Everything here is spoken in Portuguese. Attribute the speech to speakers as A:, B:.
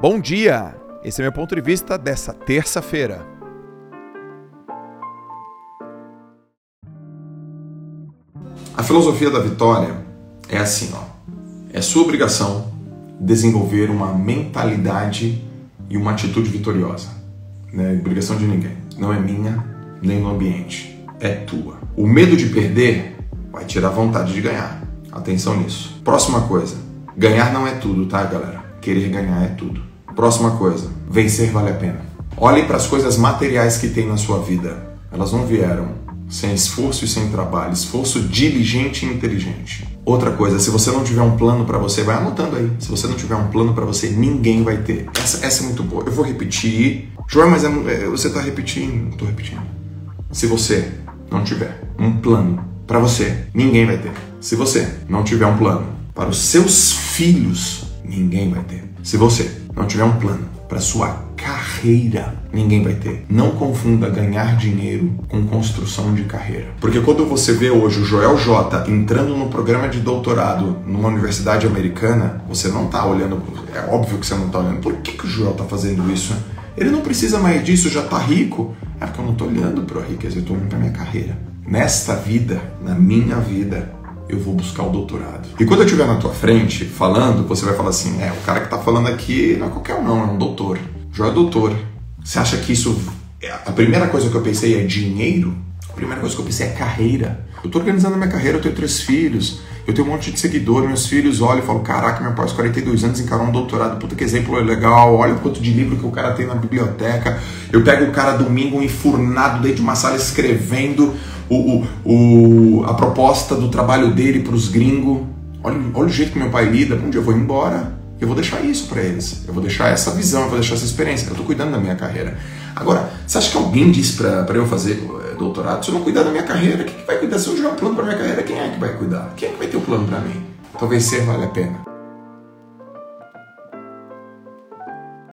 A: Bom dia! Esse é meu ponto de vista dessa terça-feira.
B: A filosofia da vitória é assim, ó. É sua obrigação desenvolver uma mentalidade e uma atitude vitoriosa. Não é obrigação de ninguém. Não é minha, nem no ambiente. É tua. O medo de perder vai tirar a vontade de ganhar. Atenção nisso. Próxima coisa. Ganhar não é tudo, tá, galera? Querer ganhar é tudo. Próxima coisa. Vencer vale a pena. Olhe para as coisas materiais que tem na sua vida. Elas não vieram sem esforço e sem trabalho, esforço diligente e inteligente. Outra coisa, se você não tiver um plano para você, vai anotando aí. Se você não tiver um plano para você, ninguém vai ter. Essa, essa é muito boa. Eu vou repetir. João, mas é, é, você está repetindo. Estou repetindo. Se você não tiver um plano para você, ninguém vai ter. Se você não tiver um plano para os seus filhos, ninguém vai ter. Se você não tiver um plano para sua carreira, ninguém vai ter. Não confunda ganhar dinheiro com construção de carreira. Porque quando você vê hoje o Joel J entrando no programa de doutorado numa universidade americana, você não está olhando, é óbvio que você não está olhando. Por que, que o Joel está fazendo isso? Ele não precisa mais disso, já está rico. É porque eu não estou olhando para a riqueza, eu estou olhando para minha carreira. Nesta vida, na minha vida, eu vou buscar o doutorado. E quando eu estiver na tua frente falando, você vai falar assim: é, o cara que está falando aqui não é qualquer um, não, é um doutor. Já é doutor. Você acha que isso. É, a primeira coisa que eu pensei é dinheiro? A primeira coisa que eu pensei é carreira. Eu estou organizando a minha carreira, eu tenho três filhos, eu tenho um monte de seguidor, meus filhos olham e falam: caraca, meu pai aos 42 anos encarou um doutorado, puta que exemplo legal, olha o quanto de livro que o cara tem na biblioteca. Eu pego o cara domingo enfurnado dentro de uma sala escrevendo o, o, o, a proposta do trabalho dele para os gringos. Olha, olha o jeito que meu pai lida. Um dia eu vou embora, eu vou deixar isso para eles. Eu vou deixar essa visão, eu vou deixar essa experiência. Eu estou cuidando da minha carreira. Agora, você acha que alguém disse para eu fazer eh, doutorado? Se eu não cuidar da minha carreira, quem que vai cuidar? Se eu jogar um plano para minha carreira, quem é que vai cuidar? Quem é que vai ter o um plano para mim? Talvez ser vale a pena.